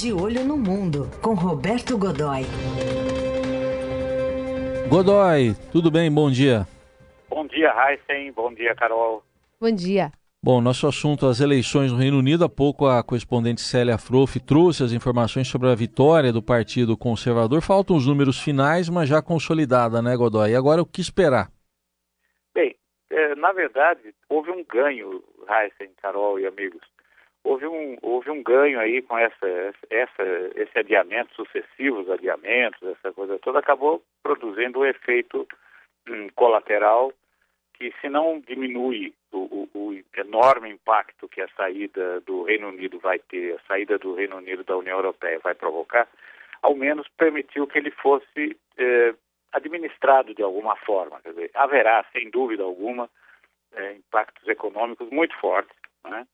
De Olho no Mundo, com Roberto Godoy. Godoy, tudo bem? Bom dia. Bom dia, Heisen. Bom dia, Carol. Bom dia. Bom, nosso assunto as eleições no Reino Unido. Há pouco a correspondente Célia Froff trouxe as informações sobre a vitória do Partido Conservador. Faltam os números finais, mas já consolidada, né, Godoy? E agora o que esperar? Bem, é, na verdade, houve um ganho, Heisen, Carol e amigos. Houve um, houve um ganho aí com essa, essa, esse adiamento, sucessivos adiamentos, essa coisa toda, acabou produzindo um efeito hum, colateral que se não diminui o, o, o, enorme impacto que a saída do Reino Unido vai ter, a saída do Reino Unido da União Europeia vai provocar, ao menos permitiu que ele fosse eh, administrado de alguma forma. Quer dizer, haverá, sem dúvida alguma, eh, impactos econômicos muito fortes. Né?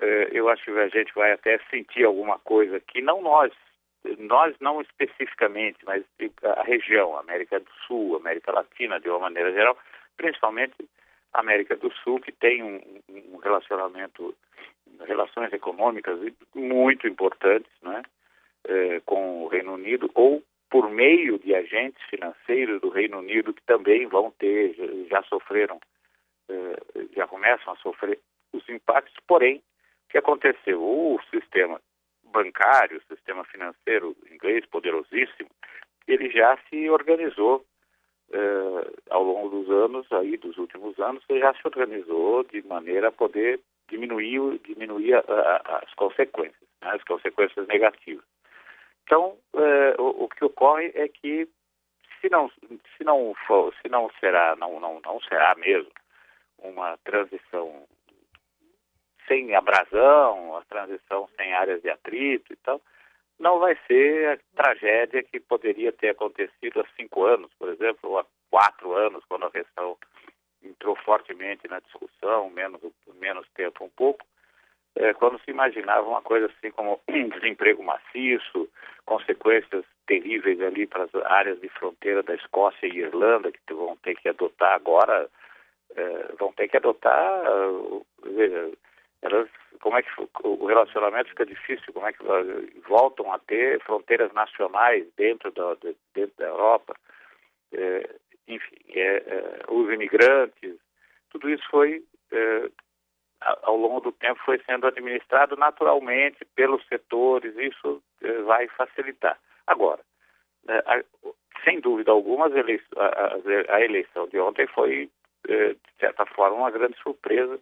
Eh, eu acho que a gente vai até sentir alguma coisa que não nós, nós não especificamente, mas a região, América do Sul, América Latina, de uma maneira geral, principalmente América do Sul, que tem um, um relacionamento, relações econômicas muito importantes né, eh, com o Reino Unido, ou por meio de agentes financeiros do Reino Unido que também vão ter, já, sofreram, eh, já começam a sofrer os impactos, porém, o que aconteceu? O sistema bancário, o sistema financeiro inglês, poderosíssimo, ele já se organizou eh, ao longo dos anos, aí dos últimos anos, já se organizou de maneira a poder diminuir, diminuir a, a, as consequências, né, as consequências negativas. Então, eh, o, o, que ocorre é que se não, se não for, se não será, não, não, não será mesmo uma transição sem abrasão, uma transição sem áreas de atrito e tal, não vai ser a tragédia que poderia ter acontecido há cinco anos, por exemplo, ou há quatro anos, quando a questão entrou fortemente na discussão, menos, menos tempo um pouco, é, quando se imaginava uma coisa assim como um desemprego maciço, consequências terríveis ali para as áreas de fronteira da Escócia e Irlanda, que vão ter que adotar agora, é, vão ter que adotar, veja, elas, como é que o relacionamento fica difícil, como é que voltam a ter fronteiras nacionais dentro da, dentro da Europa, é, enfim, é, é, os imigrantes, tudo isso foi, é, ao longo do tempo, foi sendo administrado naturalmente pelos setores, isso é, vai facilitar. Agora, é, sem dúvida alguma, a, eleição de ontem foi, de certa forma, uma grande surpresa,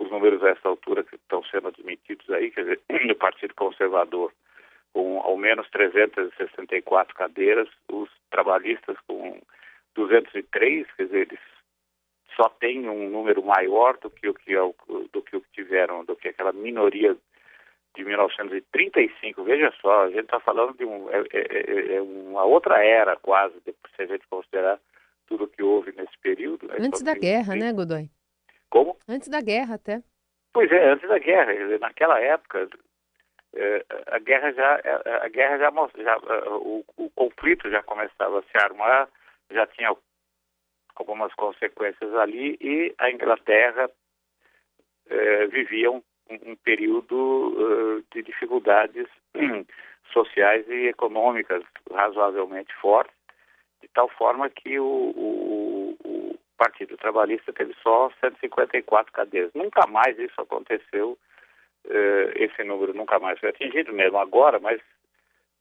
os números a essa altura que estão sendo admitidos aí, quer dizer, no Partido Conservador com ao menos 364 cadeiras, os trabalhistas com 203, quer dizer, eles só têm um número maior do que o que, é do que, o que tiveram, do que aquela minoria de 1935. Veja só, a gente está falando de um, é, é, é, é, uma outra era quase, se a gente considerar tudo o que houve nesse período. Né? Antes da guerra, né, Godoy? Como? Antes da guerra até. Pois é, antes da guerra. Naquela época, é, a guerra já, a guerra já, já o, o, conflito já começava a se armar, já tinha algumas consequências ali e a Inglaterra é, vivia um, um período uh, de dificuldades sociais e econômicas razoavelmente fortes, de tal forma que o, o Partido Trabalhista teve só 154 cadeiras. Nunca mais isso aconteceu, uh, esse número nunca mais foi atingido, mesmo agora, mas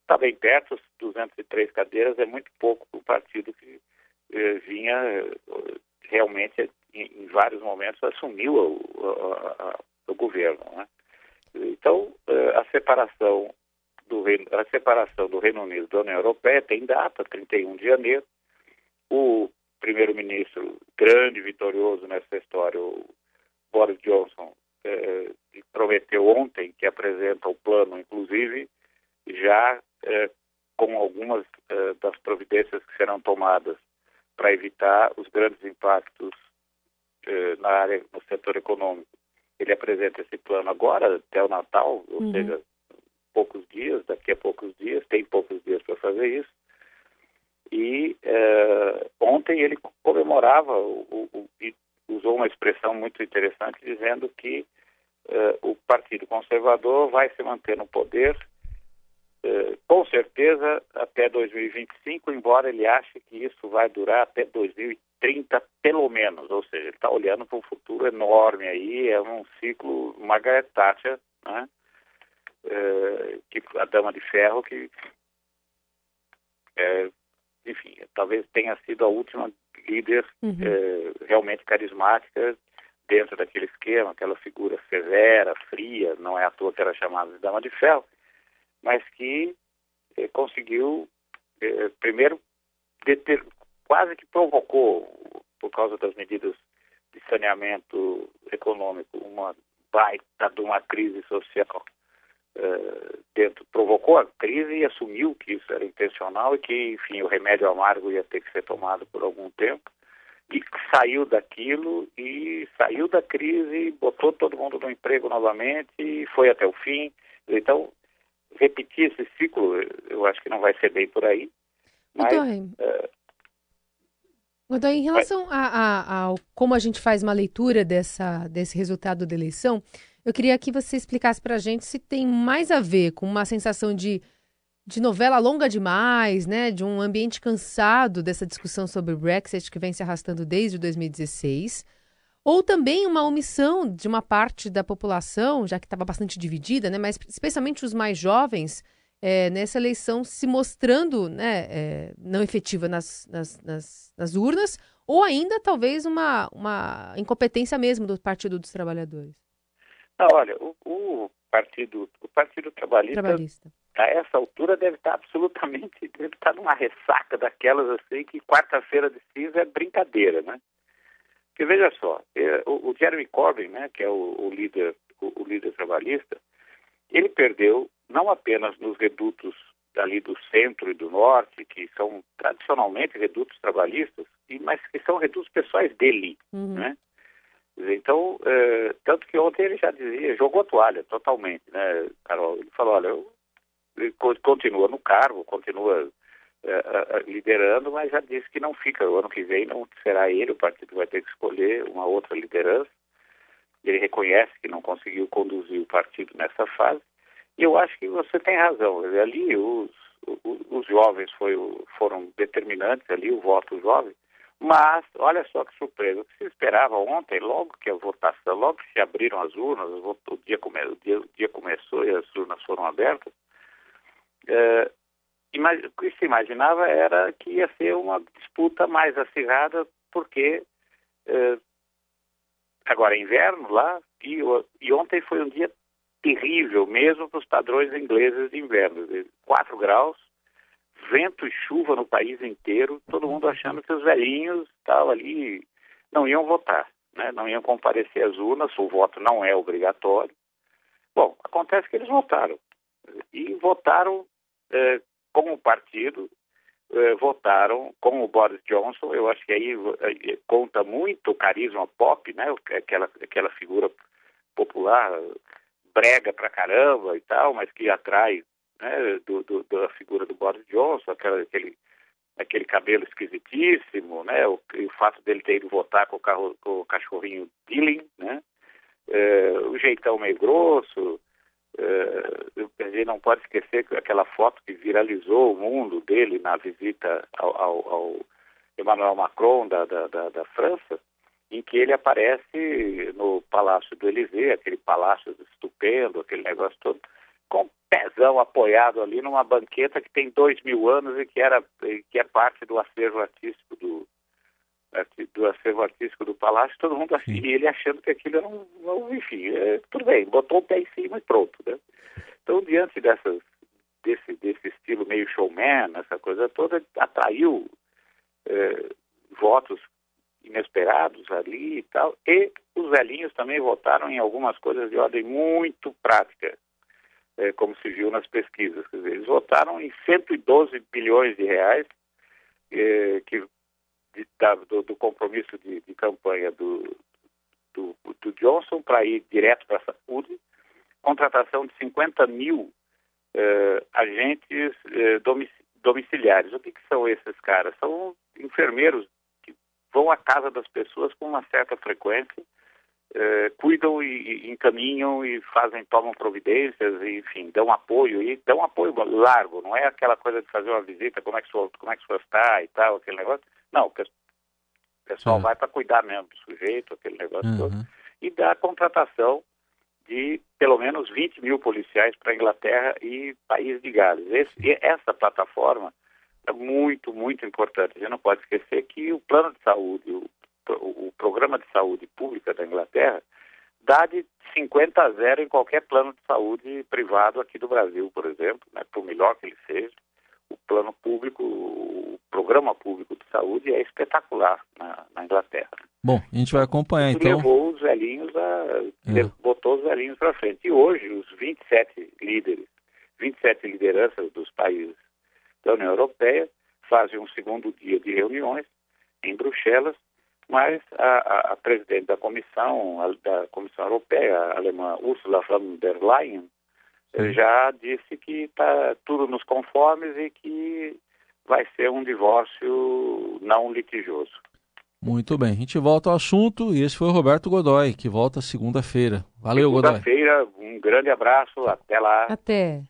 está bem perto, 203 cadeiras é muito pouco para o partido que uh, vinha uh, realmente, em, em, vários momentos, assumiu o, o governo. Né? Então, a separação do Reino, a separação do Reino Unido da União Europeia tem data, 31 de janeiro. O primeiro-ministro grande, vitorioso nessa história, o Boris Johnson, eh, prometeu ontem que apresenta o plano, inclusive, já eh, com algumas eh, das providências que serão tomadas para evitar os grandes impactos eh, na área, no setor econômico. Ele apresenta esse plano agora, até o Natal, ou uhum. seja, poucos dias, daqui a poucos dias, tem poucos dias para fazer isso. E uh, ontem ele comemorava, o, o, o, usou uma expressão muito interessante, dizendo que uh, o Partido Conservador vai se manter no poder eh, com certeza até 2025, embora ele ache que isso vai durar até 2030 pelo menos, ou seja, ele está olhando para um futuro enorme aí, é um ciclo Margaret Thatcher, né? Que a dama de ferro que é, enfim, talvez tenha sido a última líder uhum. é, realmente carismática dentro daquele esquema, aquela figura severa, fria, não é à toa que era chamada de dama de ferro, mas que eh, conseguiu, eh, primeiro, deter, quase que provocou, por causa das medidas de saneamento econômico, uma baita de uma crise social eh, dentro, provocou a crise e assumiu que isso era intencional e que, enfim, o remédio amargo ia ter que ser tomado por algum tempo e saiu daquilo e saiu da crise, botou todo mundo no emprego novamente e foi até o fim. Então, repetir esse ciclo, eu acho que não vai ser bem por aí. Mas, Godoy, em relação a, a, a, como a gente faz uma leitura dessa, desse resultado da eleição, eu queria que você explicasse para a gente se tem mais a ver com uma sensação de, de novela longa demais, né, de um ambiente cansado dessa discussão sobre o Brexit que vem se arrastando desde 2016, ou também uma omissão de uma parte da população, já que estava bastante dividida, né, mas especialmente os mais jovens, é, nessa eleição se mostrando né, é, não efetiva nas, nas, nas, nas, urnas, ou ainda talvez uma, uma incompetência mesmo do Partido dos Trabalhadores? Não, olha, o, o partido, o partido trabalhista, trabalhista, a essa altura deve estar absolutamente, deve estar numa ressaca daquelas assim que quarta-feira de cinza é brincadeira, né? Porque veja só, é, o, o, Jeremy Corbyn, né, que é o, o líder, o, o, líder trabalhista, ele perdeu não apenas nos redutos ali do centro e do norte, que são tradicionalmente redutos trabalhistas, mas que são redutos pessoais dele, uhum. né? Então, é, tanto que ontem ele já dizia, jogou a toalha totalmente, né, Carol? Ele falou, olha, eu, ele continua no cargo, continua é, liderando, mas já disse que não fica. O ano que vem não será ele, o partido vai ter que escolher uma outra liderança. Ele reconhece que não conseguiu conduzir o partido nessa fase. E eu acho que você tem razão. Ali os, os, os jovens foi, foram determinantes, ali o voto jovem. Mas, olha só que surpresa, o que se esperava ontem, logo que a votação, logo que se abriram as urnas, o dia, come, o dia, o dia começou e as urnas foram abertas, é, o que se imaginava era que ia ser uma disputa mais acirrada, porque é, agora é inverno lá, e, e, ontem foi um dia terrível, mesmo para os padrões ingleses de inverno. 4 graus, vento e chuva no país inteiro, todo mundo achando que os velhinhos estavam ali, não iam votar, né? não iam comparecer às urnas, o voto não é obrigatório. Bom, acontece que eles votaram. E votaram eh, como partido, eh, votaram com o Boris Johnson. Eu acho que aí eh, conta muito o carisma pop, né? aquela, aquela figura popular, brega pra caramba e tal, mas que atrai né? do, do, da figura do Boris Johnson, aquela, aquele, aquele cabelo esquisitíssimo, né? o, o fato dele ter ido votar com o, carro, com o cachorrinho Dylan, né? É, o jeitão meio grosso, a gente não pode esquecer que aquela foto que viralizou o mundo dele na visita ao, ao, ao Emmanuel Macron da, da, da, da, França, em que ele aparece no Palácio do Élysée, aquele palácio estupendo, aquele negócio todo, com pezão apoiado ali numa banqueta que tem dois mil anos e que, era, que é parte do acervo artístico do, do acervo artístico do palácio, todo mundo assim, ele achando que aquilo era um, um enfim, é, tudo bem, botou o pé em cima e pronto, né? Então, diante dessas, desse, desse estilo meio showman, essa coisa toda, atraiu é, votos inesperados ali e tal, e os velhinhos também votaram em algumas coisas de ordem muito prática, é, como se viu nas pesquisas, quer dizer, eles votaram em 112 bilhões de reais, é, que de, da, do, do, compromisso de, de campanha do, do, do Johnson para ir direto para a saúde, contratação de 50 mil eh, agentes eh, domiciliares. O que, que, são esses caras? São enfermeiros que vão à casa das pessoas com uma certa frequência eh, cuidam e, e, encaminham e fazem, tomam providências, e, enfim, dão apoio e dão apoio largo, não é aquela coisa de fazer uma visita, como é que o senhor, como é que o senhor está e tal, aquele negócio. Não, o pessoal é. vai para cuidar mesmo do sujeito, aquele negócio uhum. todo, e dá contratação de pelo menos 20 mil policiais para a Inglaterra e País de Gales. Esse, essa plataforma é muito, muito importante. A gente não pode esquecer que o plano de saúde, o o programa de saúde pública da Inglaterra dá de 50 a 0 em qualquer plano de saúde privado aqui do Brasil, por exemplo, né, por melhor que ele seja. O plano público, o programa público de saúde é espetacular na, na Inglaterra. Bom, a gente vai acompanhar então. Levou os velhinhos a. É. botou os velhinhos para frente. E hoje, os 27 líderes, 27 lideranças dos países da União Europeia fazem um segundo dia de reuniões em Bruxelas mas a, a, presidente da comissão, a, da Comissão Europeia, a alemã Ursula von der Leyen, Sim. já disse que está tudo nos conformes e que vai ser um divórcio não litigioso. Muito bem, a gente volta ao assunto e esse foi o Roberto Godoy, que volta segunda-feira. Valeu, segunda Godoy. Segunda-feira, um grande abraço, até lá. Até.